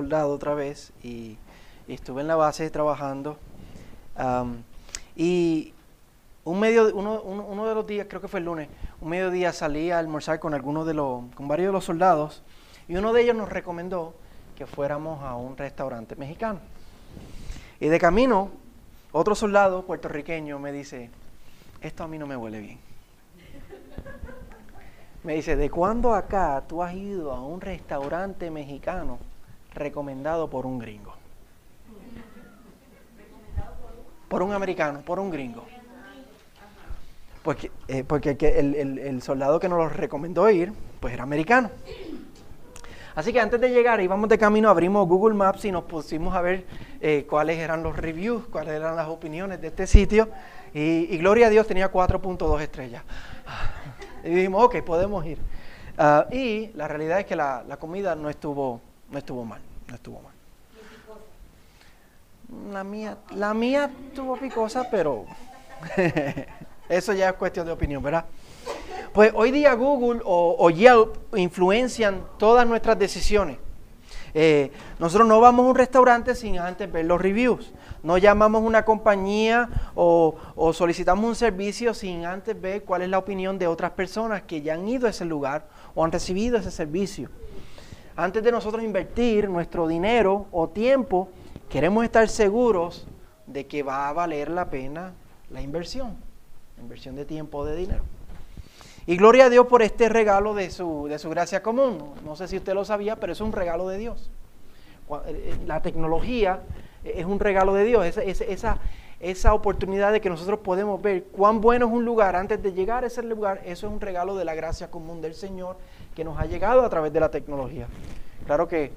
soldado otra vez y, estuve en la base trabajando. y un medio, uno, uno, de los días, creo que fue el lunes, un mediodía salí a almorzar con algunos de los, con varios de los soldados y uno de ellos nos recomendó que fuéramos a un restaurante mexicano. Y de camino, otro soldado puertorriqueño me dice, esto a mí no me huele bien. Me dice, ¿de cuándo acá tú has ido a un restaurante mexicano recomendado por un gringo? Por un americano, por un gringo. Porque, eh, porque el, soldado que nos lo recomendó ir, pues era americano. Así que antes de llegar, íbamos de camino, abrimos Google Maps y nos pusimos a ver eh, cuáles eran los reviews, cuáles eran las opiniones de este sitio. Y, gloria a Dios tenía 4.2 estrellas. Y dijimos, ok, podemos ir. Ah, y la realidad es que la, la, comida no estuvo, no estuvo mal, no estuvo mal. La mía, la mía estuvo picosa, pero Eso ya es cuestión de opinión, ¿verdad? Pues hoy día Google o, Yelp influencian todas nuestras decisiones. Eh, nosotros no vamos a un restaurante sin antes ver los reviews. No llamamos a una compañía o, o, solicitamos un servicio sin antes ver cuál es la opinión de otras personas que ya han ido a ese lugar o han recibido ese servicio. Antes de nosotros invertir nuestro dinero o tiempo, queremos estar seguros de que va a valer la pena la inversión inversión de tiempo, de dinero. Y gloria a Dios por este regalo de su, de su gracia común. No sé si usted lo sabía, pero es un regalo de Dios. Eh, eh, la tecnología es un regalo de Dios. Esa, esa, esa oportunidad de que nosotros podemos ver cuán bueno es un lugar antes de llegar a ese lugar, eso es un regalo de la gracia común del Señor que nos ha llegado a través de la tecnología. Claro que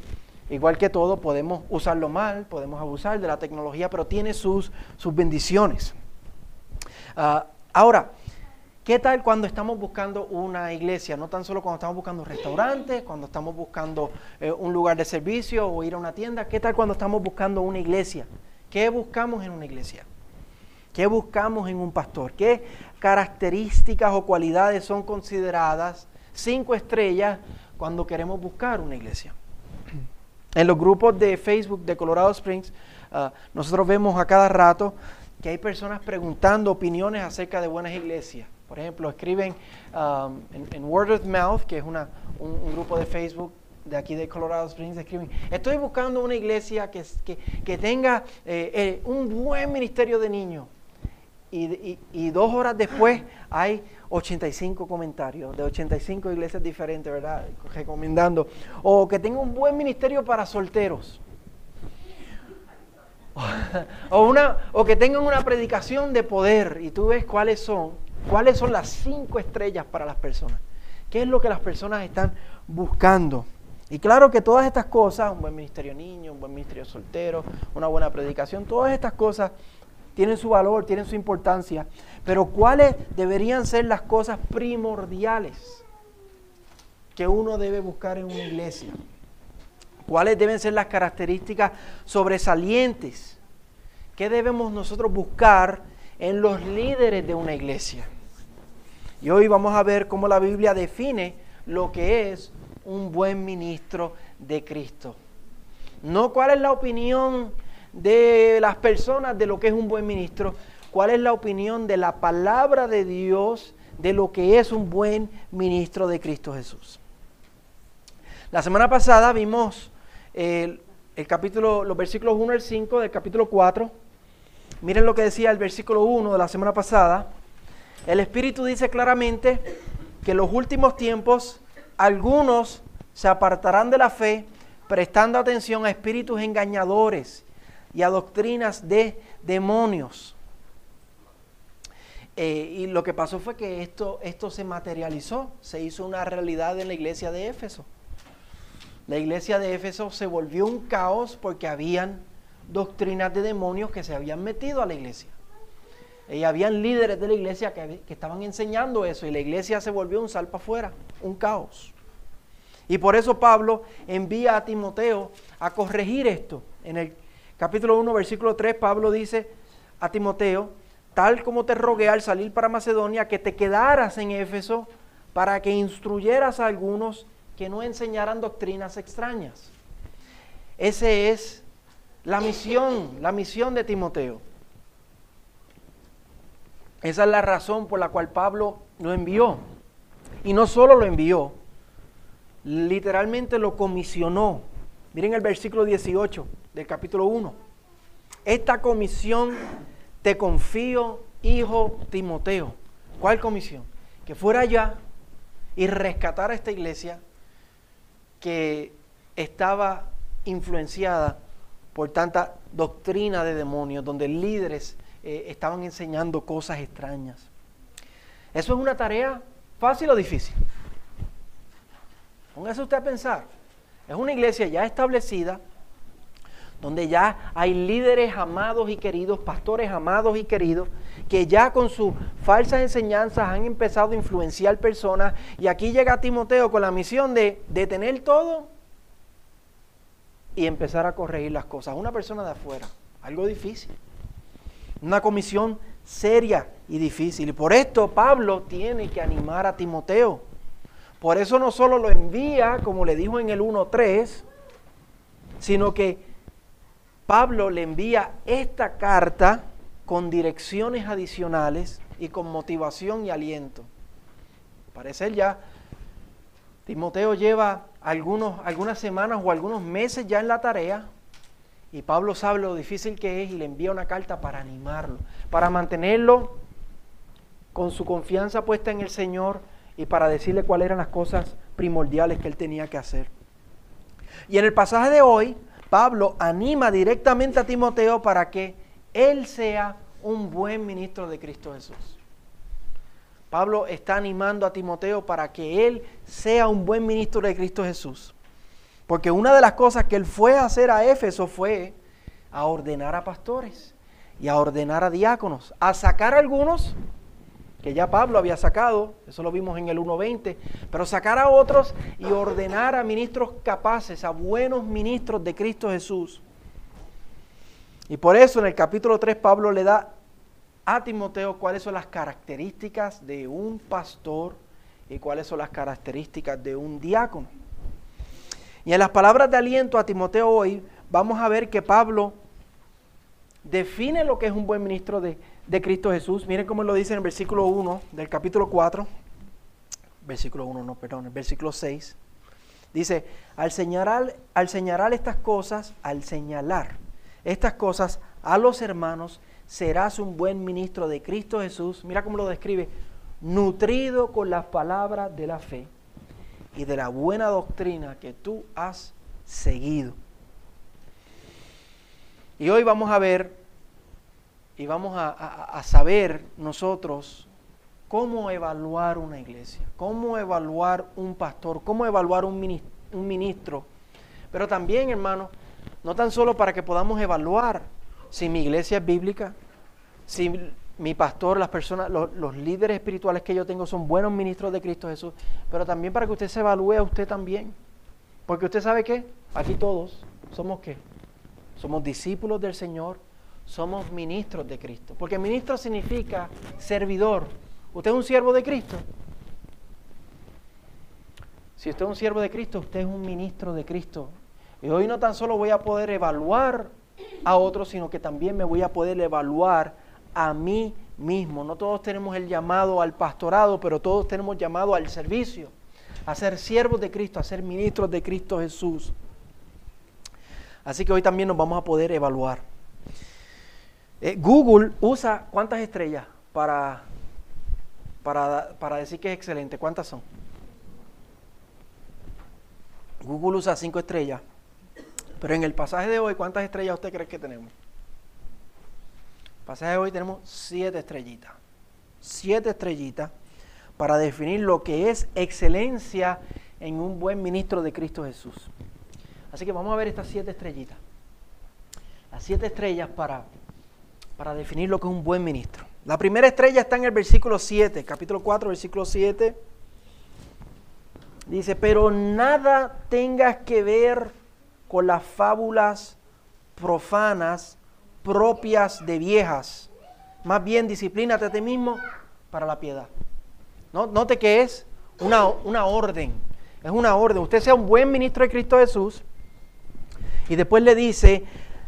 igual que todo podemos usarlo mal, podemos abusar de la tecnología, pero tiene sus, sus bendiciones. Ah, Ahora, ¿qué tal cuando estamos buscando una iglesia? No tan solo cuando estamos buscando restaurantes, cuando estamos buscando eh, un lugar de servicio o ir a una tienda. ¿Qué tal cuando estamos buscando una iglesia? ¿Qué buscamos en una iglesia? ¿Qué buscamos en un pastor? ¿Qué características o cualidades son consideradas cinco estrellas cuando queremos buscar una iglesia? En los grupos de Facebook de Colorado Springs, ah, nosotros vemos a cada rato que hay personas preguntando opiniones acerca de buenas iglesias. Por ejemplo, escriben um, en, Word of Mouth, que es una, un, grupo de Facebook de aquí de Colorado Springs, escriben, estoy buscando una iglesia que, que, tenga eh, eh, un buen ministerio de niños. Y, dos horas después hay 85 comentarios de 85 iglesias diferentes, ¿verdad? Recomendando. O que tenga un buen ministerio para solteros. o, una, o que tengan una predicación de poder y tú ves cuáles son, cuáles son las cinco estrellas para las personas. ¿Qué es lo que las personas están buscando? Y claro que todas estas cosas, un buen ministerio niño, un buen ministerio soltero, una buena predicación, todas estas cosas tienen su valor, tienen su importancia, pero ¿cuáles deberían ser las cosas primordiales que uno debe buscar en una iglesia? ¿Cuáles deben ser las características sobresalientes? ¿Qué debemos nosotros buscar en los líderes de una iglesia? Y hoy vamos a ver cómo la Biblia define lo que es un buen ministro de Cristo. No cuál es la opinión de las personas de lo que es un buen ministro, cuál es la opinión de la palabra de Dios de lo que es un buen ministro de Cristo Jesús. La semana pasada vimos el, capítulo, los versículos 1 al 5 del capítulo 4. Miren lo que decía el versículo 1 de la semana pasada. El Espíritu dice claramente que en los últimos tiempos algunos se apartarán de la fe prestando atención a espíritus engañadores y a doctrinas de demonios. Eh, y lo que pasó fue que esto, esto se materializó, se hizo una realidad en la iglesia de Éfeso. La iglesia de Éfeso se volvió un caos porque habían doctrinas de demonios que se habían metido a la iglesia. Y habían líderes de la iglesia que, estaban enseñando eso y la iglesia se volvió un salpa afuera, un caos. Y por eso Pablo envía a Timoteo a corregir esto. En el capítulo 1, versículo 3, Pablo dice a Timoteo, tal como te rogué al salir para Macedonia, que te quedaras en Éfeso para que instruyeras a algunos que no enseñaran doctrinas extrañas. Esa es la misión, la misión de Timoteo. Esa es la razón por la cual Pablo lo envió. Y no solo lo envió, literalmente lo comisionó. Miren el versículo 18 del capítulo 1. Esta comisión te confío, hijo Timoteo. ¿Cuál comisión? Que fuera allá y rescatara esta iglesia que estaba influenciada por tanta doctrina de demonios, donde líderes eh, estaban enseñando cosas extrañas. ¿Eso es una tarea fácil o difícil? Póngase usted a pensar. Es una iglesia ya establecida, donde ya hay líderes amados y queridos, pastores amados y queridos, que ya con sus falsas enseñanzas han empezado a influenciar personas. Y aquí llega Timoteo con la misión de detener todo y empezar a corregir las cosas. Una persona de afuera, algo difícil. Una comisión seria y difícil. Y por esto Pablo tiene que animar a Timoteo. Por eso no solo lo envía, como le dijo en el 1.3, sino que Pablo le envía esta carta con direcciones adicionales y con motivación y aliento. Parece ya, Timoteo lleva algunas semanas o algunos meses ya en la tarea y Pablo sabe lo difícil que es y le envía una carta para animarlo, para mantenerlo con su confianza puesta en el Señor y para decirle cuáles eran las cosas primordiales que él tenía que hacer. Y en el pasaje de hoy, Pablo anima directamente a Timoteo para que él sea un buen ministro de Cristo Jesús. Pablo está animando a Timoteo para que él sea un buen ministro de Cristo Jesús. Porque una de las cosas que él fue a hacer a Éfeso fue a ordenar a pastores y a ordenar a diáconos, a sacar a algunos que ya Pablo había sacado, eso lo vimos en el 1.20, pero sacar a otros y ordenar a ministros capaces, a buenos ministros de Cristo Jesús. Y por eso en el capítulo 3 Pablo le da a Timoteo cuáles son las características de un pastor y cuáles son las características de un diácono. Y en las palabras de aliento a Timoteo hoy vamos a ver que Pablo define lo que es un buen ministro de, de Cristo Jesús. Miren cómo lo dice en el versículo 1 del capítulo 4. Versículo 1, no, perdón, el versículo 6. Dice, al señalar, al señalar estas cosas, al señalar estas cosas a los hermanos, serás un buen ministro de Cristo Jesús. Mira cómo lo describe, nutrido con las palabras de la fe y de la buena doctrina que tú has seguido. Y hoy vamos a ver y vamos a, saber nosotros cómo evaluar una iglesia, cómo evaluar un pastor, cómo evaluar un ministro, un ministro. Pero también, hermano, no tan solo para que podamos evaluar si mi iglesia es bíblica, si mi pastor, las personas, los, los, líderes espirituales que yo tengo son buenos ministros de Cristo Jesús, pero también para que usted se evalúe a usted también. Porque usted sabe que aquí todos somos qué? Somos discípulos del Señor, somos ministros de Cristo. Porque ministro significa servidor. ¿Usted es un siervo de Cristo? Si usted es un siervo de Cristo, usted es un ministro de Cristo. Y hoy no tan solo voy a poder evaluar a otros, sino que también me voy a poder evaluar a mí mismo. No todos tenemos el llamado al pastorado, pero todos tenemos llamado al servicio, a ser siervos de Cristo, a ser ministros de Cristo Jesús. Así que hoy también nos vamos a poder evaluar. Eh, Google usa cuántas estrellas para, para, decir que es excelente. ¿Cuántas son? Google usa cinco estrellas. Pero en el pasaje de hoy, ¿cuántas estrellas usted cree que tenemos? El pasaje de hoy tenemos siete estrellitas. Siete estrellitas para definir lo que es excelencia en un buen ministro de Cristo Jesús. Así que vamos a ver estas siete estrellitas. Las siete estrellas para para definir lo que es un buen ministro. La primera estrella está en el versículo 7, capítulo 4, versículo 7. Dice, pero nada tengas que ver con las fábulas profanas propias de viejas. Más bien, disciplínate a ti mismo para la piedad. Note que es una, una orden. Es una orden. Usted sea un buen ministro de Cristo Jesús Y después le dice,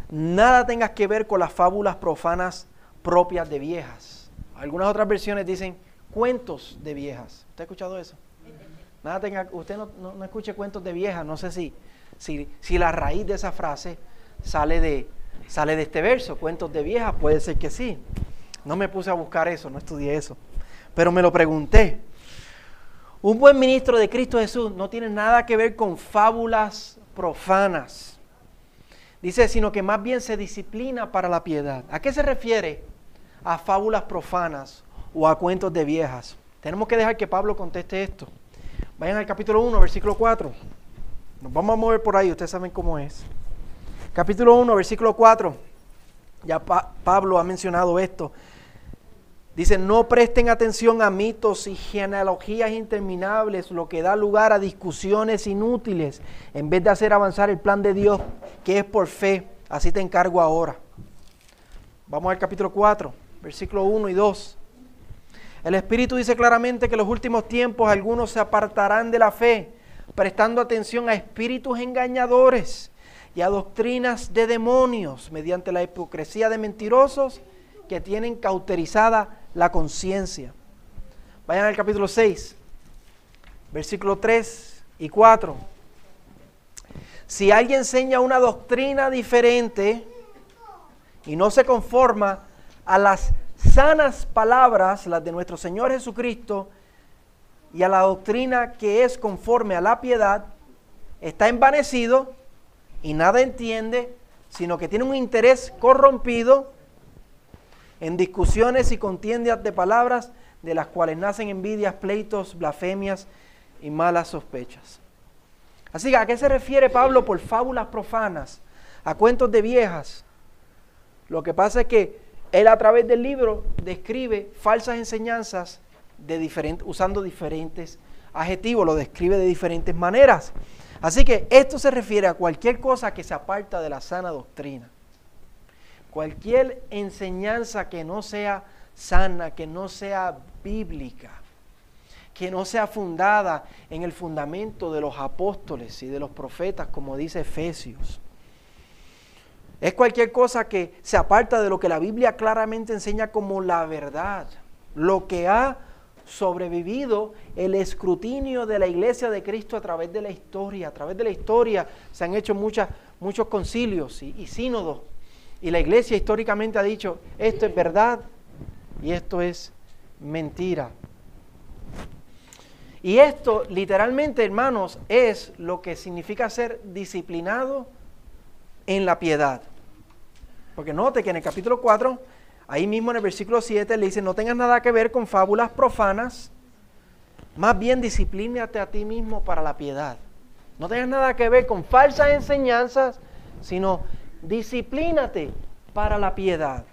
nada tengas que ver con las fábulas profanas propias de viejas. Algunas otras versiones dicen cuentos de viejas. ¿Usted ha escuchado eso? Nada tenga, usted no, no, escuche cuentos de viejas. No sé si, si, si, la raíz de esa frase sale de, sale de este verso, cuentos de viejas. Puede ser que sí. No me puse a buscar eso, no estudié eso. Pero me lo pregunté. Un buen ministro de Cristo Jesús no tiene nada que ver con fábulas profanas. Dice, sino que más bien se disciplina para la piedad. ¿A qué se refiere? A fábulas profanas o a cuentos de viejas. Tenemos que dejar que Pablo conteste esto. Vayan al capítulo 1, versículo 4. Nos vamos a mover por ahí, ustedes saben cómo es. Capítulo 1, versículo 4. Ya Pablo ha mencionado esto. Dice, no presten atención a mitos y genealogías interminables, lo que da lugar a discusiones inútiles, en vez de hacer avanzar el plan de Dios, que es por fe. Así te encargo ahora. Vamos al capítulo 4, versículo 1 y 2. El Espíritu dice claramente que en los últimos tiempos algunos se apartarán de la fe, prestando atención a espíritus engañadores y a doctrinas de demonios, mediante la hipocresía de mentirosos que tienen cauterizada la conciencia. Vayan al capítulo 6, versículo 3 y 4. Si alguien enseña una doctrina diferente y no se conforma a las sanas palabras, las de nuestro Señor Jesucristo, y a la doctrina que es conforme a la piedad, está envanecido y nada entiende, sino que tiene un interés corrompido en discusiones y contiendas de palabras de las cuales nacen envidias, pleitos, blasfemias y malas sospechas. Así que, ¿a qué se refiere Pablo por fábulas profanas? A cuentos de viejas. Lo que pasa es que él a través del libro describe falsas enseñanzas de usando diferentes adjetivos, lo describe de diferentes maneras. Así que esto se refiere a cualquier cosa que se aparta de la sana doctrina. Cualquier enseñanza que no sea sana, que no sea bíblica, que no sea fundada en el fundamento de los apóstoles y de los profetas, como dice Efesios. Es cualquier cosa que se aparta de lo que la Biblia claramente enseña como la verdad, lo que ha sobrevivido el escrutinio de la iglesia de Cristo a través de la historia. A través de la historia se han hecho muchos concilios y, y sínodos y la iglesia históricamente ha dicho, esto es verdad y esto es mentira. Y esto literalmente, hermanos, es lo que significa ser disciplinado en la piedad. Porque note que en el capítulo 4, ahí mismo en el versículo 7, le dice, no tengas nada que ver con fábulas profanas, más bien disciplínate a ti mismo para la piedad. No tengas nada que ver con falsas enseñanzas, sino disciplínate para la piedad.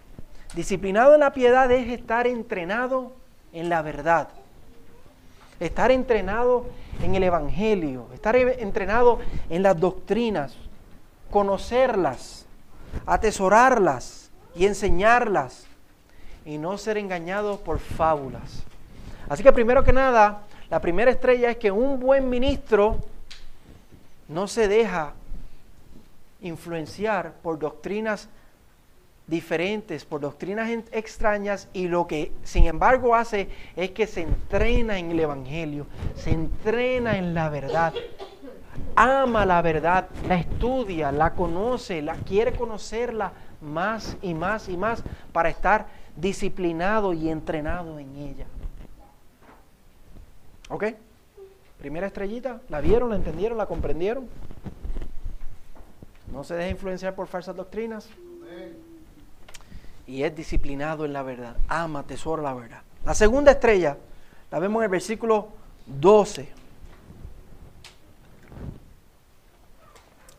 Disciplinado en la piedad es estar entrenado en la verdad. Estar entrenado en el Evangelio. Estar entrenado en las doctrinas. Conocerlas. Atesorarlas y enseñarlas. Y no ser engañado por fábulas. Así que primero que nada, la primera estrella es que un buen ministro no se deja influenciar por doctrinas diferentes, por doctrinas extrañas y lo que sin embargo hace es que se entrena en el Evangelio, se entrena en la verdad, ama la verdad, la estudia, la conoce, la quiere conocerla más y más y más para estar disciplinado y entrenado en ella. ¿Ok? Primera estrellita, ¿la vieron, la entendieron, la comprendieron? No se deja influenciar por falsas doctrinas. Y es disciplinado en la verdad. Ama, tesoro la verdad. La segunda estrella la vemos en el versículo 12.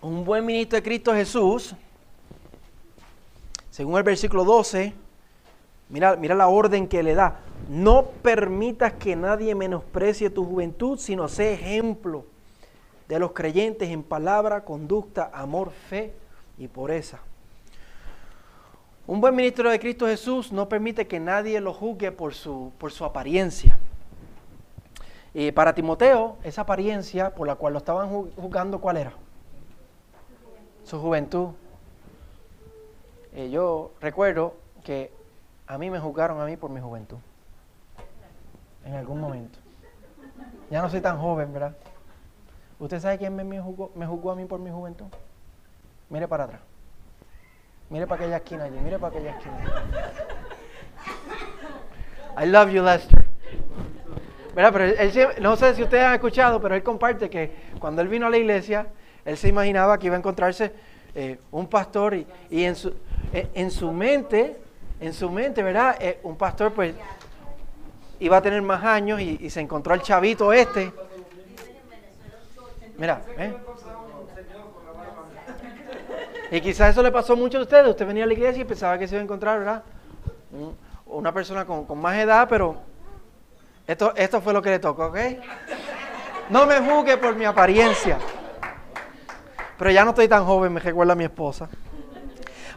Un buen ministro de Cristo Jesús, según el versículo 12, mira, mira la orden que le da. No permitas que nadie menosprecie tu juventud, sino sé ejemplo de los creyentes en palabra, conducta, amor, fe y pureza. Un buen ministro de Cristo Jesús no permite que nadie lo juzgue por su, por su apariencia. Y para Timoteo, esa apariencia por la cual lo estaban juzgando, ¿cuál era? su juventud. Eh, yo recuerdo que a mí me juzgaron a mí por mi juventud. En algún momento. Ya no soy tan joven, ¿verdad? ¿Usted sabe quién me juzgó, me juzgó a mí por mi juventud? Mire para atrás. Mire para aquella esquina allí, mire para aquella esquina. I love you, Lester. Pero no sé si ustedes han escuchado, pero él comparte que cuando él vino a la iglesia, él se imaginaba que iba a encontrarse eh, un pastor y, en, su, eh, en su mente, en su mente, ¿verdad? Eh, un pastor pues iba a tener más años y se encontró al chavito este. Mira, ¿eh? Y quizás eso le pasó a muchos de ustedes. Usted venía a la iglesia y pensaba que se iba a encontrar, ¿verdad? Una persona con, más edad, pero esto, esto fue lo que le tocó, ¿ok? No me juzgue por mi apariencia. Pero ya no estoy tan joven, me recuerda a mi esposa.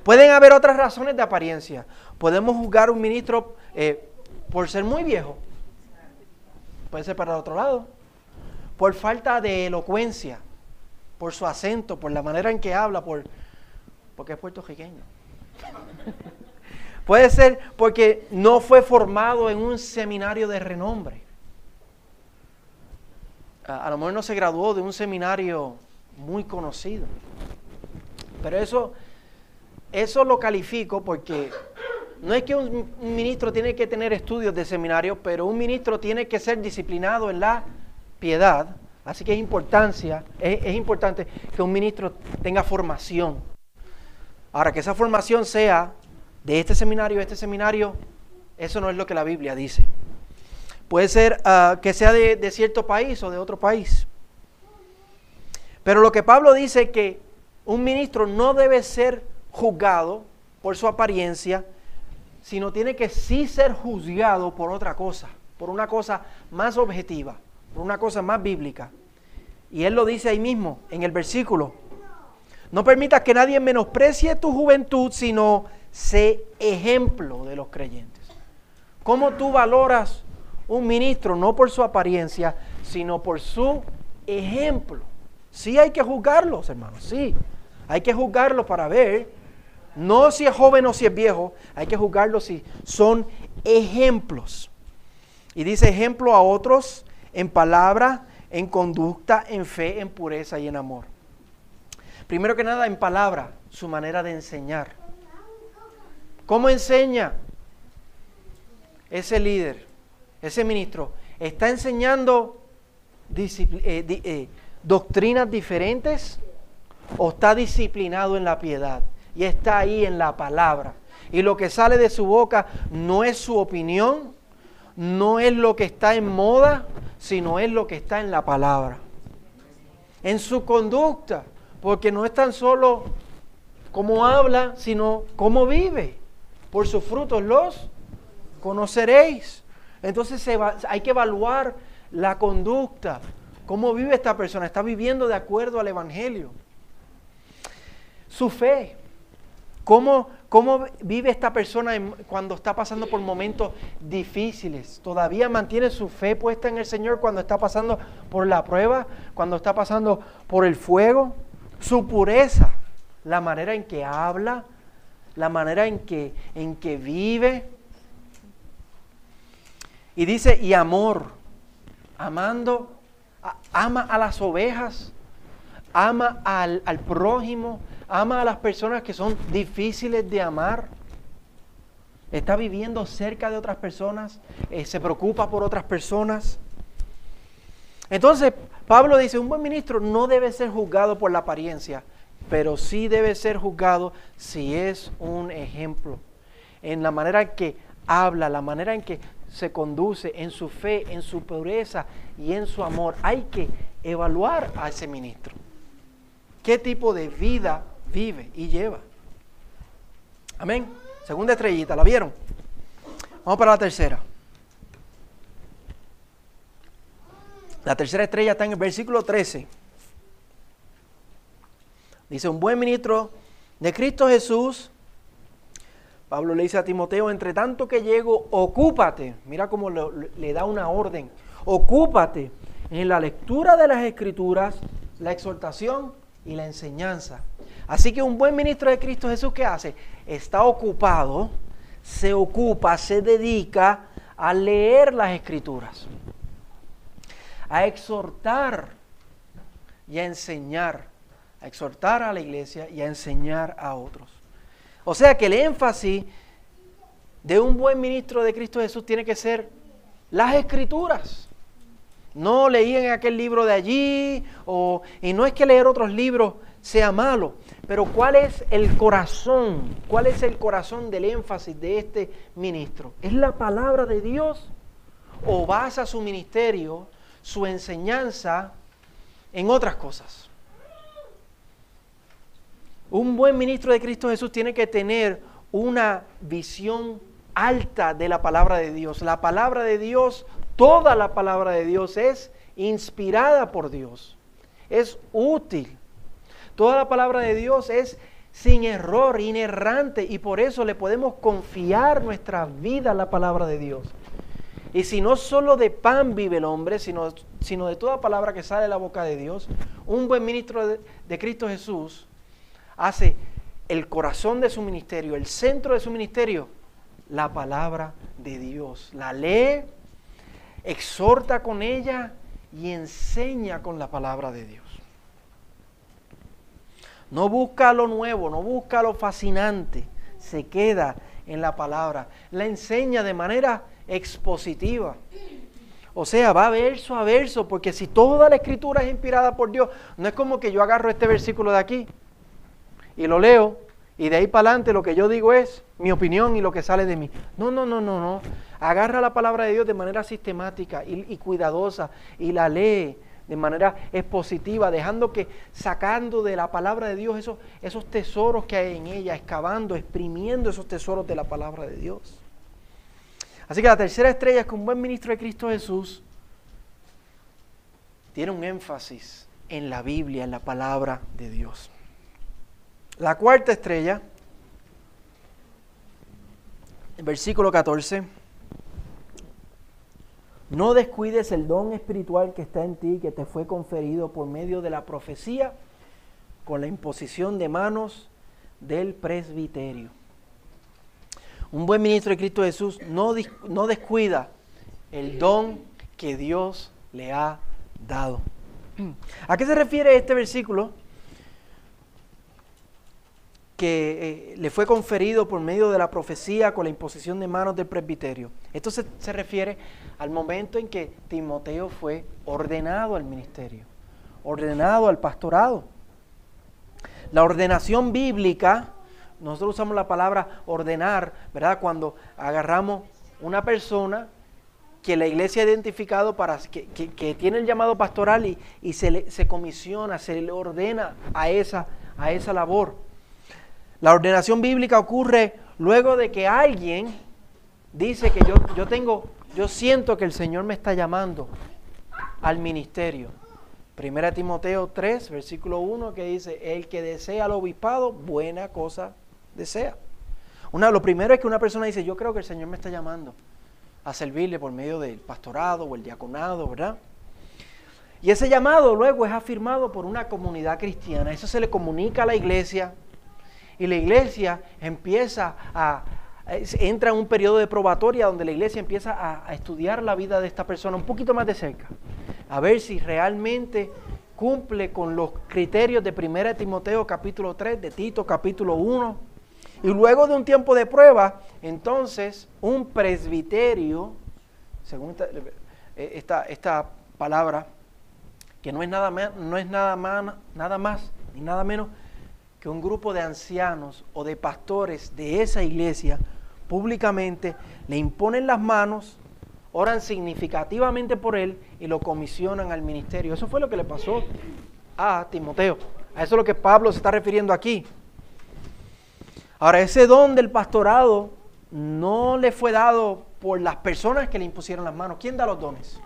Pueden haber otras razones de apariencia. Podemos juzgar a un ministro eh, por ser muy viejo. Puede ser para el otro lado. Por falta de elocuencia, por su acento, por la manera en que habla, por porque es puertorriqueño. Puede ser porque no fue formado en un seminario de renombre. A, lo mejor no se graduó de un seminario muy conocido. Pero eso, eso lo califico porque no es que un, ministro tiene que tener estudios de seminario, pero un ministro tiene que ser disciplinado en la piedad. Así que es, importancia, es importante que un ministro tenga formación Ahora, que esa formación sea de este seminario, este seminario, eso no es lo que la Biblia dice. Puede ser ah, que sea de, cierto país o de otro país. Pero lo que Pablo dice es que un ministro no debe ser juzgado por su apariencia, sino tiene que sí ser juzgado por otra cosa, por una cosa más objetiva, por una cosa más bíblica. Y él lo dice ahí mismo, en el versículo no permitas que nadie menosprecie tu juventud, sino sé ejemplo de los creyentes. ¿Cómo tú valoras un ministro no por su apariencia, sino por su ejemplo? Sí hay que juzgarlos, hermanos, sí. Hay que juzgarlos para ver, no si es joven o si es viejo, hay que juzgarlos si son ejemplos. Y dice ejemplo a otros en palabra, en conducta, en fe, en pureza y en amor. Primero que nada, en palabra, su manera de enseñar. ¿Cómo enseña ese líder, ese ministro? ¿Está enseñando eh, eh, doctrinas diferentes o está disciplinado en la piedad y está ahí en la palabra? Y lo que sale de su boca no es su opinión, no es lo que está en moda, sino es lo que está en la palabra. En su conducta porque no es tan solo cómo habla, sino cómo vive. Por sus frutos los conoceréis. Entonces hay que evaluar la conducta. ¿Cómo vive esta persona? ¿Está viviendo de acuerdo al Evangelio? Su fe. ¿Cómo, cómo vive esta persona cuando está pasando por momentos difíciles? ¿Todavía mantiene su fe puesta en el Señor cuando está pasando por la prueba? ¿Cuando está pasando por el fuego? su pureza, la manera en que habla, la manera en que, en que vive. Y dice, y amor, amando, ama a las ovejas, ama al, prójimo, ama a las personas que son difíciles de amar. Está viviendo cerca de otras personas, eh, se preocupa por otras personas. Entonces, Pablo dice, un buen ministro no debe ser juzgado por la apariencia, pero sí debe ser juzgado si es un ejemplo. En la manera en que habla, la manera en que se conduce, en su fe, en su pureza y en su amor. Hay que evaluar a ese ministro. ¿Qué tipo de vida vive y lleva? Amén. Segunda estrellita, ¿la vieron? Vamos para la tercera. La tercera estrella está en el versículo 13. Dice, un buen ministro de Cristo Jesús, Pablo le dice a Timoteo, entre tanto que llego, ocúpate, mira cómo le da una orden, ocúpate en la lectura de las escrituras, la exhortación y la enseñanza. Así que un buen ministro de Cristo Jesús, ¿qué hace? Está ocupado, se ocupa, se dedica a leer las escrituras, a exhortar y a enseñar, a exhortar a la iglesia y a enseñar a otros. O sea que el énfasis de un buen ministro de Cristo Jesús tiene que ser las escrituras. No leí en aquel libro de allí, o, y no es que leer otros libros sea malo, pero ¿cuál es el corazón? ¿Cuál es el corazón del énfasis de este ministro? ¿Es la palabra de Dios o basa su ministerio, su enseñanza en otras cosas? Un buen ministro de Cristo Jesús tiene que tener una visión alta de la palabra de Dios. La palabra de Dios, toda la palabra de Dios es inspirada por Dios. Es útil. Toda la palabra de Dios es sin error, inerrante, y por eso le podemos confiar nuestra vida a la palabra de Dios. Y si no solo de pan vive el hombre, sino, sino de toda palabra que sale de la boca de Dios, un buen ministro de, de Cristo Jesús hace el corazón de su ministerio, el centro de su ministerio, la palabra de Dios. La lee, exhorta con ella y enseña con la palabra de Dios. No busca lo nuevo, no busca lo fascinante, se queda en la palabra. La enseña de manera expositiva. O sea, va verso a verso, porque si toda la escritura es inspirada por Dios, no es como que yo agarro este versículo de aquí y lo leo y de ahí para adelante lo que yo digo es mi opinión y lo que sale de mí. No, no, no, no, no. Agarra la palabra de Dios de manera sistemática y, cuidadosa y la lee de manera expositiva, dejando que, sacando de la palabra de Dios esos, esos tesoros que hay en ella, excavando, exprimiendo esos tesoros de la palabra de Dios. Así que la tercera estrella es que un buen ministro de Cristo Jesús tiene un énfasis en la Biblia, en la palabra de Dios. La cuarta estrella, versículo 14. No descuides el don espiritual que está en ti, que te fue conferido por medio de la profecía, con la imposición de manos del presbiterio. Un buen ministro de Cristo Jesús no, no descuida el don que Dios le ha dado. ¿A qué se refiere este versículo? Que eh, le fue conferido por medio de la profecía con la imposición de manos del presbiterio. Esto se, se, refiere al momento en que Timoteo fue ordenado al ministerio, ordenado al pastorado. La ordenación bíblica, nosotros usamos la palabra ordenar, ¿verdad? Cuando agarramos una persona que la iglesia ha identificado para que, que, tiene el llamado pastoral y, y se, le, se comisiona, se le ordena a esa, a esa labor. La ordenación bíblica ocurre luego de que alguien dice que yo, yo tengo, yo siento que el Señor me está llamando al ministerio. Primera Timoteo 3, versículo 1, que dice, el que desea al obispado, buena cosa desea. Una, lo primero es que una persona dice, yo creo que el Señor me está llamando a servirle por medio del pastorado o el diaconado, ¿verdad? Y ese llamado luego es afirmado por una comunidad cristiana. Eso se le comunica a la iglesia, y la iglesia empieza a, entra en un periodo de probatoria donde la iglesia empieza a, estudiar la vida de esta persona un poquito más de cerca, a ver si realmente cumple con los criterios de 1 Timoteo capítulo 3, de Tito capítulo 1. Y luego de un tiempo de prueba, entonces un presbiterio, según esta, esta, esta palabra, que no es nada más, no es nada más, nada más ni nada menos que un grupo de ancianos o de pastores de esa iglesia públicamente le imponen las manos, oran significativamente por él y lo comisionan al ministerio. Eso fue lo que le pasó a Timoteo. A eso es lo que Pablo se está refiriendo aquí. Ahora, ese don del pastorado no le fue dado por las personas que le impusieron las manos. ¿Quién da los dones?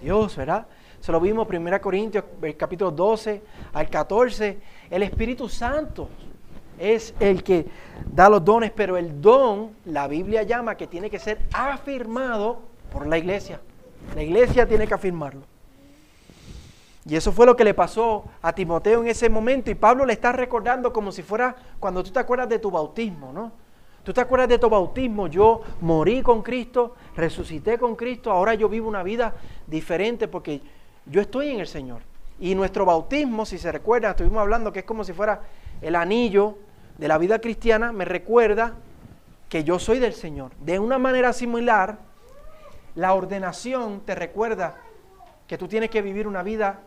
Dios, ¿verdad? Se lo vimos 1 Corintios capítulo 12 al 14. El Espíritu Santo es el que da los dones, pero el don, la Biblia llama que tiene que ser afirmado por la iglesia. La iglesia tiene que afirmarlo. Y eso fue lo que le pasó a Timoteo en ese momento. Y Pablo le está recordando como si fuera cuando tú te acuerdas de tu bautismo, ¿no? Tú te acuerdas de tu bautismo. Yo morí con Cristo, resucité con Cristo, ahora yo vivo una vida diferente porque yo estoy en el Señor. Y nuestro bautismo, si se recuerdan, estuvimos hablando que es como si fuera el anillo de la vida cristiana, me recuerda que yo soy del Señor. De una manera similar, la ordenación te recuerda que tú tienes que vivir una vida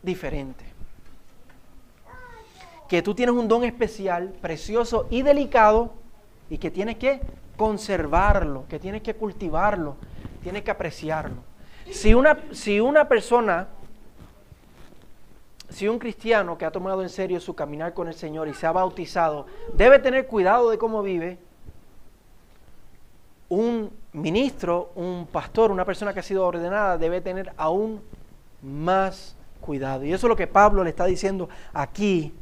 diferente. Que tú tienes un don especial, precioso y delicado y que tienes que conservarlo, que tienes que cultivarlo, tienes que apreciarlo. Si una, si una persona, si un cristiano que ha tomado en serio su caminar con el Señor y se ha bautizado, debe tener cuidado de cómo vive, un ministro, un pastor, una persona que ha sido ordenada debe tener aún más cuidado. Y eso es lo que Pablo le está diciendo aquí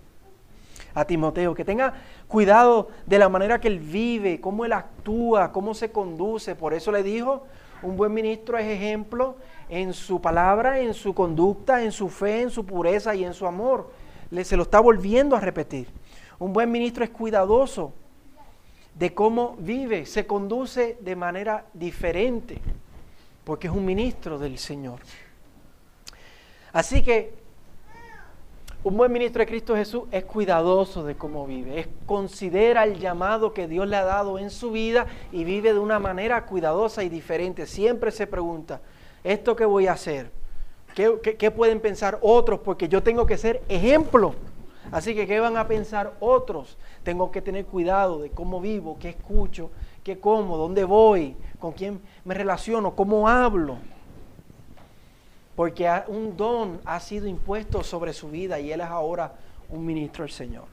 a Timoteo, que tenga cuidado de la manera que él vive, cómo él actúa, cómo se conduce. Por eso le dijo, un buen ministro es ejemplo en su palabra, en su conducta, en su fe, en su pureza y en su amor. Le, se lo está volviendo a repetir. Un buen ministro es cuidadoso de cómo vive, se conduce de manera diferente, porque es un ministro del Señor. Así que un buen ministro de Cristo Jesús es cuidadoso de cómo vive, es considera el llamado que Dios le ha dado en su vida y vive de una manera cuidadosa y diferente. Siempre se pregunta, ¿esto qué voy a hacer? ¿Qué, qué pueden pensar otros? Porque yo tengo que ser ejemplo. Así que, ¿qué van a pensar otros? Tengo que tener cuidado de cómo vivo, qué escucho, qué como, dónde voy, con quién me relaciono, cómo hablo porque un don ha sido impuesto sobre su vida y él es ahora un ministro del Señor.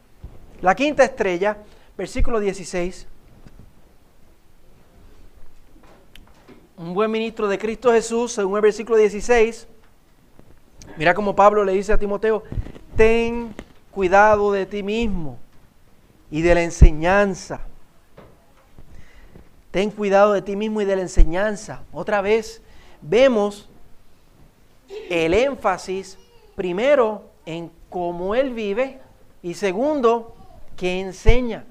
La quinta estrella, versículo 16. Un buen ministro de Cristo Jesús, según el versículo 16, mira como Pablo le dice a Timoteo, ten cuidado de ti mismo y de la enseñanza. Ten cuidado de ti mismo y de la enseñanza. Otra vez vemos el énfasis primero en cómo él vive y segundo, que enseña.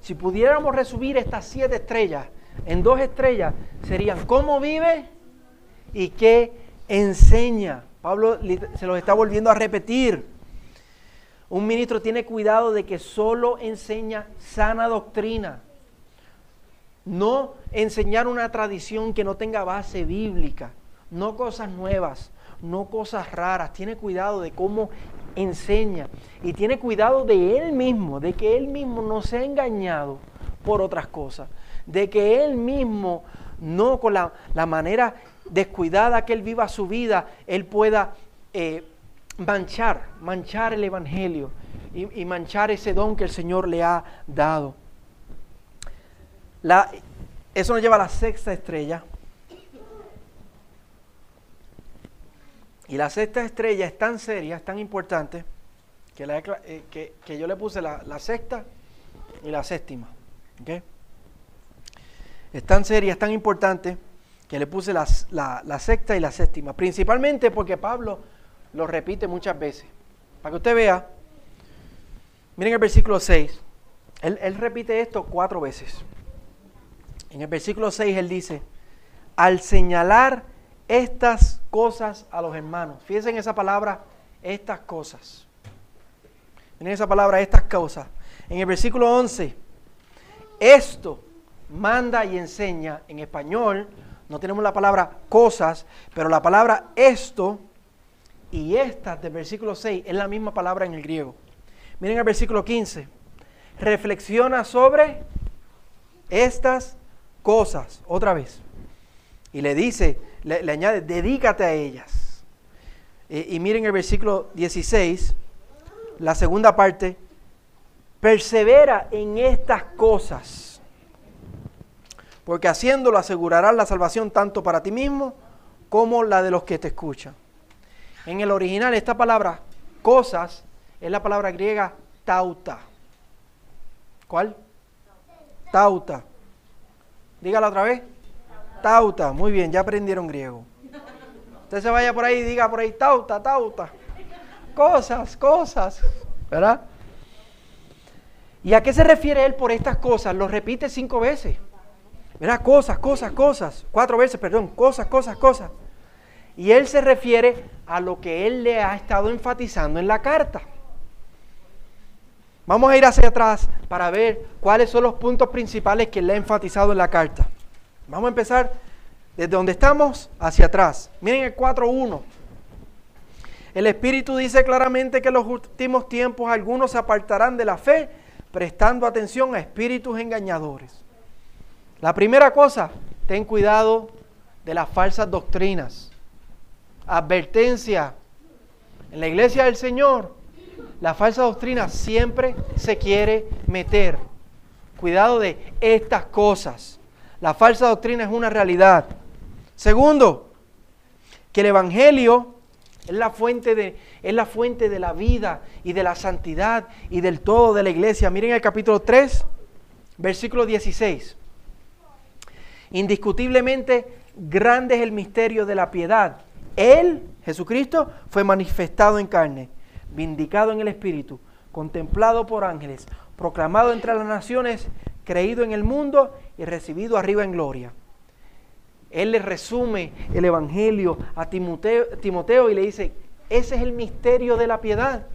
Si pudiéramos resumir estas siete estrellas en dos estrellas, serían cómo vive y qué enseña. Pablo se los está volviendo a repetir. Un ministro tiene cuidado de que solo enseña sana doctrina. No enseñar una tradición que no tenga base bíblica no cosas nuevas, no cosas raras. Tiene cuidado de cómo enseña y tiene cuidado de él mismo, de que él mismo no sea engañado por otras cosas, de que él mismo no con la, manera descuidada que él viva su vida, él pueda eh, manchar, manchar el Evangelio y, manchar ese don que el Señor le ha dado. La, eso nos lleva a la sexta estrella, Y la sexta estrella es tan seria, es tan importante, que, eh, yo le puse la, sexta y la séptima. Es tan seria, es tan importante, que le puse la, sexta y la séptima. Principalmente porque Pablo lo repite muchas veces. Para que usted vea, miren el versículo 6. Él, él repite esto cuatro veces. En el versículo 6 él dice, al señalar estas cosas a los hermanos. Fíjense en esa palabra, estas cosas. En esa palabra, estas cosas. En el versículo 11, esto manda y enseña en español. No tenemos la palabra cosas, pero la palabra esto y estas del versículo 6 es la misma palabra en el griego. Miren el versículo 15. Reflexiona sobre estas cosas. Otra vez. Y le dice, le, añade, dedícate a ellas. y miren el versículo 16, la segunda parte, persevera en estas cosas, porque haciéndolo asegurarás la salvación tanto para ti mismo como la de los que te escuchan. En el original esta palabra, cosas, es la palabra griega tauta. ¿Cuál? Tauta. Dígala otra vez. Tauta, muy bien, ya aprendieron griego. Usted se vaya por ahí y diga por ahí, tauta, tauta. Cosas, cosas. ¿Verdad? ¿Y a qué se refiere él por estas cosas? Lo repite cinco veces. ¿Verdad? Cosas, cosas, cosas. Cuatro veces, perdón. Cosas, cosas, cosas. Y él se refiere a lo que él le ha estado enfatizando en la carta. Vamos a ir hacia atrás para ver cuáles son los puntos principales que él le ha enfatizado en la carta. Vamos a empezar desde donde estamos hacia atrás. Miren el 4.1. El Espíritu dice claramente que en los últimos tiempos algunos se apartarán de la fe, prestando atención a espíritus engañadores. La primera cosa, ten cuidado de las falsas doctrinas. Advertencia. En la iglesia del Señor, la falsa doctrina siempre se quiere meter. Cuidado de estas cosas. La falsa doctrina es una realidad. Segundo, que el Evangelio es la fuente de, es la, fuente de la vida y de la santidad y del todo de la iglesia. Miren el capítulo 3, versículo 16. Indiscutiblemente grande es el misterio de la piedad. Él, Jesucristo, fue manifestado en carne vindicado en el Espíritu, contemplado por ángeles, proclamado entre las naciones, creído en el mundo y recibido arriba en gloria. Él le resume el Evangelio a Timoteo, Timoteo y le dice, ese es el misterio de la piedad.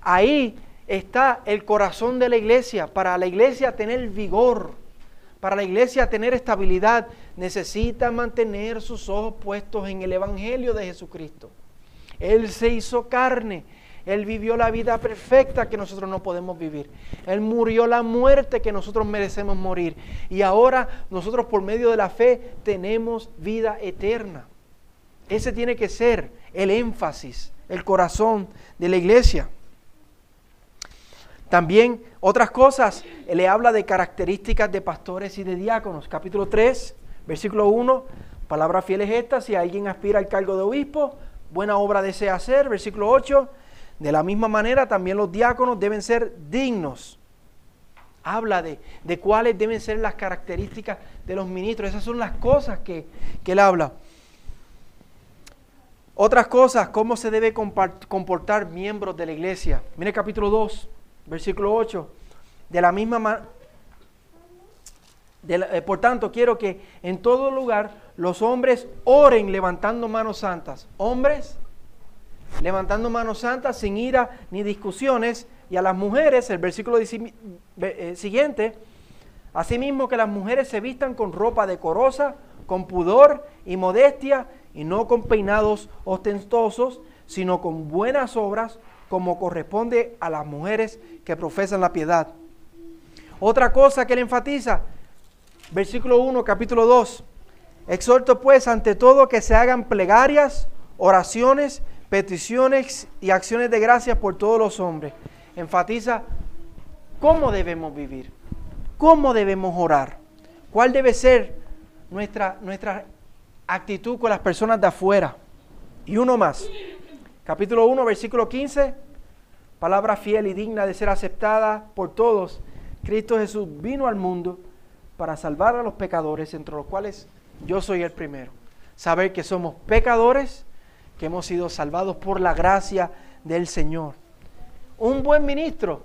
Ahí está el corazón de la iglesia. Para la iglesia tener vigor, para la iglesia tener estabilidad, necesita mantener sus ojos puestos en el Evangelio de Jesucristo. Él se hizo carne. Él vivió la vida perfecta que nosotros no podemos vivir. Él murió la muerte que nosotros merecemos morir. Y ahora nosotros por medio de la fe tenemos vida eterna. Ese tiene que ser el énfasis, el corazón de la iglesia. También otras cosas, le habla de características de pastores y de diáconos. Capítulo 3, versículo 1, palabra fiel es esta, si alguien aspira al cargo de obispo, buena obra desea hacer. Versículo 8. De la misma manera también los diáconos deben ser dignos. Habla de, de cuáles deben ser las características de los ministros. Esas son las cosas que, que él habla. Otras cosas, cómo se debe comportar miembros de la iglesia. Mire capítulo 2, versículo 8. De la misma eh, por tanto, quiero que en todo lugar los hombres oren levantando manos santas. Hombres levantando manos santas sin ira ni discusiones. Y a las mujeres, el versículo eh, siguiente, asimismo que las mujeres se vistan con ropa decorosa, con pudor y modestia, y no con peinados ostentosos, sino con buenas obras, como corresponde a las mujeres que profesan la piedad. Otra cosa que él enfatiza, versículo 1, capítulo 2. Exhorto pues ante todo que se hagan plegarias, oraciones, peticiones y acciones de gracias por todos los hombres. Enfatiza cómo debemos vivir, cómo debemos orar, cuál debe ser nuestra, nuestra actitud con las personas de afuera. Y uno más, capítulo 1, versículo 15, palabra fiel y digna de ser aceptada por todos. Cristo Jesús vino al mundo para salvar a los pecadores, entre los cuales yo soy el primero. Saber que somos pecadores, que hemos sido salvados por la gracia del Señor. Un buen ministro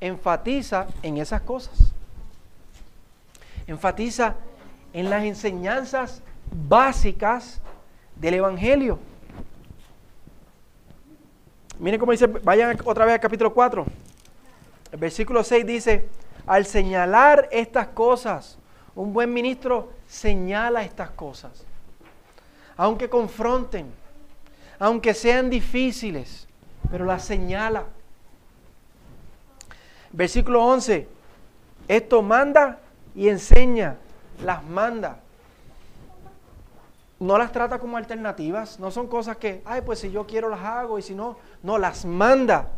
enfatiza en esas cosas. Enfatiza en las enseñanzas básicas del Evangelio. Miren cómo dice, vayan otra vez al capítulo 4. El versículo 6 dice, al señalar estas cosas, un buen ministro señala estas cosas. Aunque confronten, aunque sean difíciles, pero las señala. Versículo 11, esto manda y enseña, las manda. No las trata como alternativas, no son cosas que, ay, pues si yo quiero las hago y si no, no, las manda,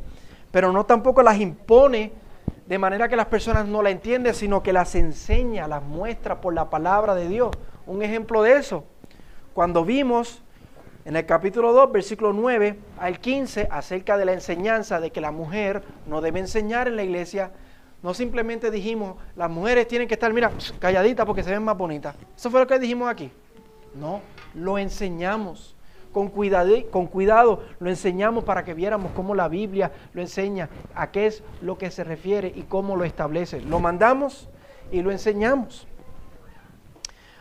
pero no tampoco las impone de manera que las personas no la entienden, sino que las enseña, las muestra por la palabra de Dios. Un ejemplo de eso, cuando vimos en el capítulo 2, versículo 9 al 15, acerca de la enseñanza de que la mujer no debe enseñar en la iglesia, no simplemente dijimos, las mujeres tienen que estar, mira, calladitas porque se ven más bonitas. Eso fue lo que dijimos aquí. No, lo enseñamos. Con cuidado, con cuidado lo enseñamos para que viéramos cómo la Biblia lo enseña, a qué es lo que se refiere y cómo lo establece. Lo mandamos y lo enseñamos.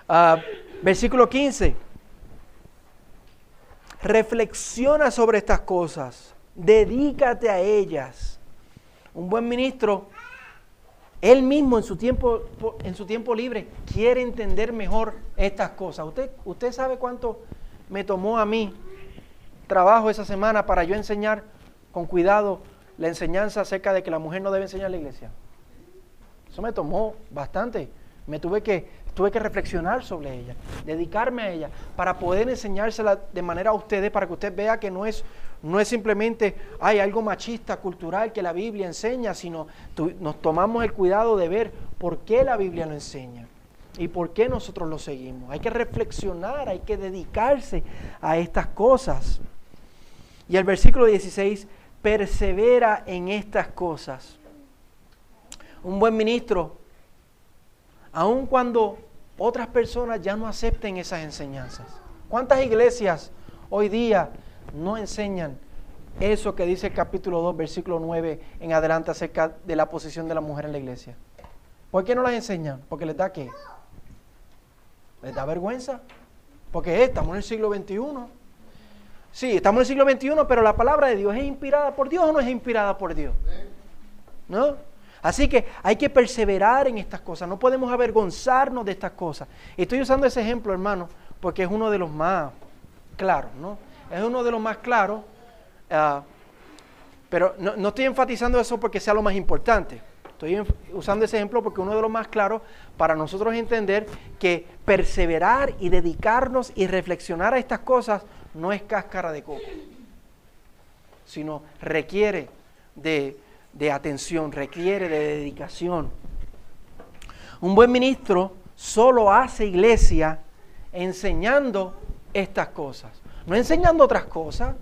Ah, versículo 15. Reflexiona sobre estas cosas, dedícate a ellas. Un buen ministro, él mismo en su tiempo, en su tiempo libre, quiere entender mejor estas cosas. ¿Usted, usted sabe cuánto me tomó a mí trabajo esa semana para yo enseñar con cuidado la enseñanza acerca de que la mujer no debe enseñar la iglesia? Eso me tomó bastante. Me tuve que, tuve que reflexionar sobre ella, dedicarme a ella, para poder enseñársela de manera a ustedes, para que usted vea que no es, no es simplemente hay algo machista, cultural que la Biblia enseña, sino nos tomamos el cuidado de ver por qué la Biblia lo enseña y por qué nosotros lo seguimos. Hay que reflexionar, hay que dedicarse a estas cosas. Y el versículo 16, persevera en estas cosas. Un buen ministro aun cuando otras personas ya no acepten esas enseñanzas. ¿Cuántas iglesias hoy día no enseñan eso que dice el capítulo 2, versículo 9 en adelante acerca de la posición de la mujer en la iglesia? ¿Por qué no las enseñan? Porque les da qué? ¿Les da vergüenza? Porque estamos en el siglo XXI. Sí, estamos en el siglo XXI, pero la palabra de Dios es inspirada por Dios o no es inspirada por Dios. ¿No? Así que hay que perseverar en estas cosas, no podemos avergonzarnos de estas cosas. Estoy usando ese ejemplo, hermano, porque es uno de los más claros, ¿no? Es uno de los más claros, ah, pero no, estoy enfatizando eso porque sea lo más importante. Estoy usando ese ejemplo porque uno de los más claros para nosotros entender que perseverar y dedicarnos y reflexionar a estas cosas no es cáscara de coco, sino requiere de de atención, requiere de dedicación. Un buen ministro solo hace iglesia enseñando estas cosas, no enseñando otras cosas,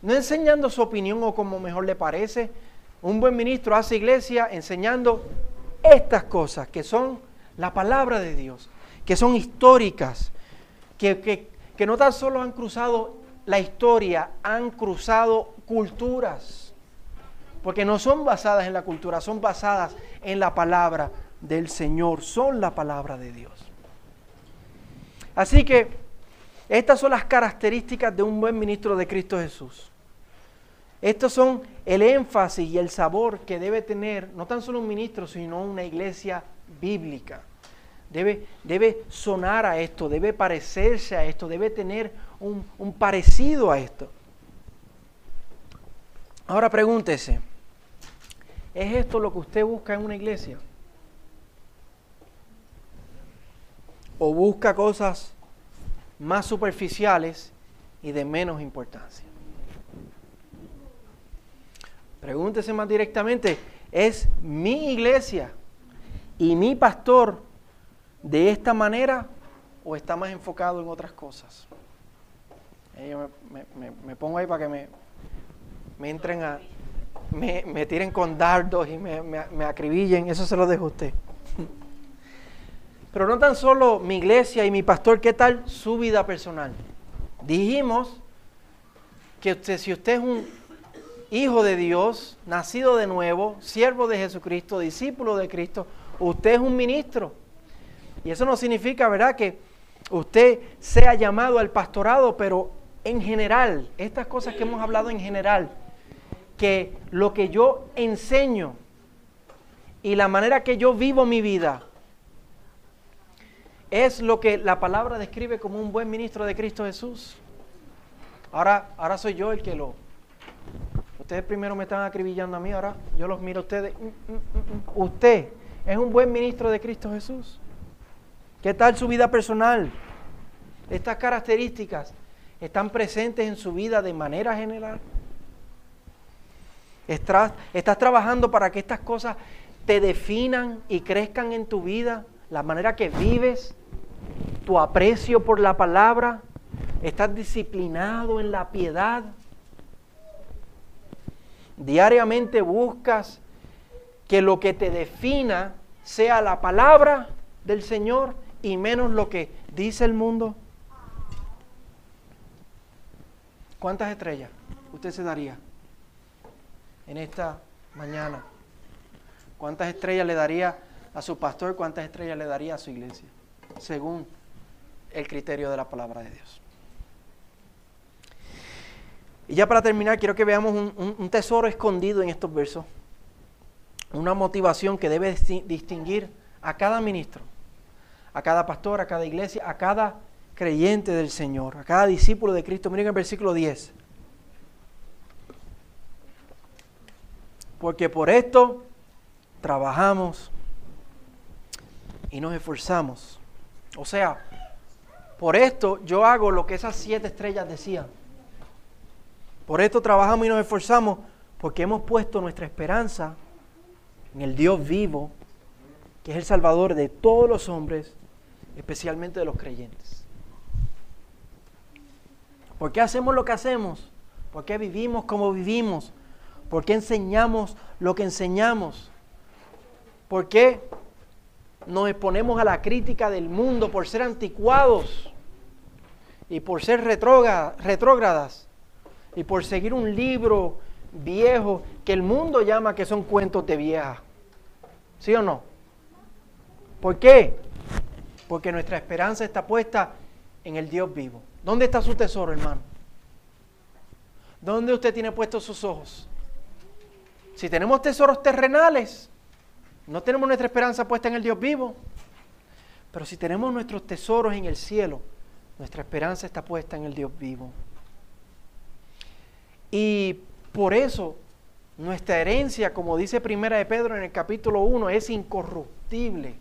no enseñando su opinión o como mejor le parece. Un buen ministro hace iglesia enseñando estas cosas que son la palabra de Dios, que son históricas, que, que, que no tan solo han cruzado la historia, han cruzado culturas porque no son basadas en la cultura, son basadas en la palabra del Señor, son la palabra de Dios. Así que estas son las características de un buen ministro de Cristo Jesús. Estos son el énfasis y el sabor que debe tener no tan solo un ministro, sino una iglesia bíblica. Debe, debe sonar a esto, debe parecerse a esto, debe tener un, un parecido a esto. Ahora pregúntese, ¿Es esto lo que usted busca en una iglesia? ¿O busca cosas más superficiales y de menos importancia? Pregúntese más directamente, ¿es mi iglesia y mi pastor de esta manera o está más enfocado en otras cosas? Yo me, pongo ahí para que me, me entren a, me, tiren con dardos y me, me, acribillen, eso se lo dejo a usted. Pero no tan solo mi iglesia y mi pastor, ¿qué tal su vida personal? Dijimos que usted, si usted es un hijo de Dios, nacido de nuevo, siervo de Jesucristo, discípulo de Cristo, usted es un ministro. Y eso no significa, ¿verdad?, que usted sea llamado al pastorado, pero en general, estas cosas que hemos hablado en general, que lo que yo enseño y la manera que yo vivo mi vida es lo que la palabra describe como un buen ministro de Cristo Jesús. Ahora, ahora soy yo el que lo... Ustedes primero me están acribillando a mí, ahora yo los miro a ustedes. Mm, mm, mm, Usted es un buen ministro de Cristo Jesús. ¿Qué tal su vida personal? Estas características están presentes en su vida de manera general. Estás, estás trabajando para que estas cosas te definan y crezcan en tu vida, la manera que vives, tu aprecio por la palabra, estás disciplinado en la piedad. Diariamente buscas que lo que te defina sea la palabra del Señor y menos lo que dice el mundo. ¿Cuántas estrellas usted se daría en esta mañana? ¿Cuántas estrellas le daría a su pastor? ¿Cuántas estrellas le daría a su iglesia? Según el criterio de la palabra de Dios. Y ya para terminar, quiero que veamos un, tesoro escondido en estos versos. Una motivación que debe distinguir a cada ministro, a cada pastor, a cada iglesia, a cada creyente del Señor, a cada discípulo de Cristo. Miren el versículo 10. Porque por esto trabajamos y nos esforzamos. O sea, por esto yo hago lo que esas siete estrellas decían. Por esto trabajamos y nos esforzamos porque hemos puesto nuestra esperanza en el Dios vivo, que es el Salvador de todos los hombres, especialmente de los creyentes. ¿Por qué hacemos lo que hacemos? ¿Por qué vivimos como vivimos? ¿Por qué enseñamos lo que enseñamos? ¿Por qué nos exponemos a la crítica del mundo por ser anticuados y por ser retrógradas y por seguir un libro viejo que el mundo llama que son cuentos de vieja? ¿Sí o no? ¿Por qué? Porque nuestra esperanza está puesta en el Dios vivo. ¿Dónde está su tesoro, hermano? ¿Dónde usted tiene puestos sus ojos? Si tenemos tesoros terrenales, no tenemos nuestra esperanza puesta en el Dios vivo. Pero si tenemos nuestros tesoros en el cielo, nuestra esperanza está puesta en el Dios vivo. Y por eso nuestra herencia, como dice Primera de Pedro en el capítulo 1, es incorruptible.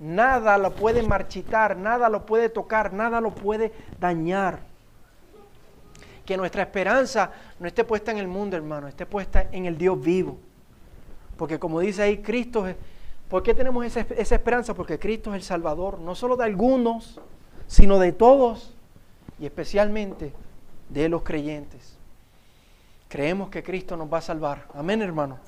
Nada lo puede marchitar, nada lo puede tocar, nada lo puede dañar. Que nuestra esperanza no esté puesta en el mundo, hermano, esté puesta en el Dios vivo. Porque como dice ahí, Cristo es... ¿Por qué tenemos esa, esa esperanza? Porque Cristo es el Salvador, no solo de algunos, sino de todos y especialmente de los creyentes. Creemos que Cristo nos va a salvar. Amén, hermano.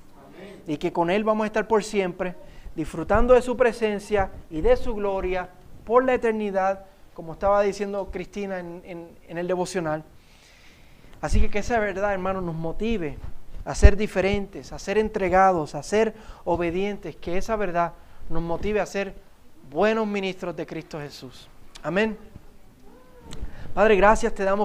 Y que con Él vamos a estar por siempre disfrutando de su presencia y de su gloria por la eternidad, como estaba diciendo Cristina en, el devocional. Así que que esa verdad, hermano, nos motive a ser diferentes, a ser entregados, a ser obedientes, que esa verdad nos motive a ser buenos ministros de Cristo Jesús. Amén. Padre, gracias te damos.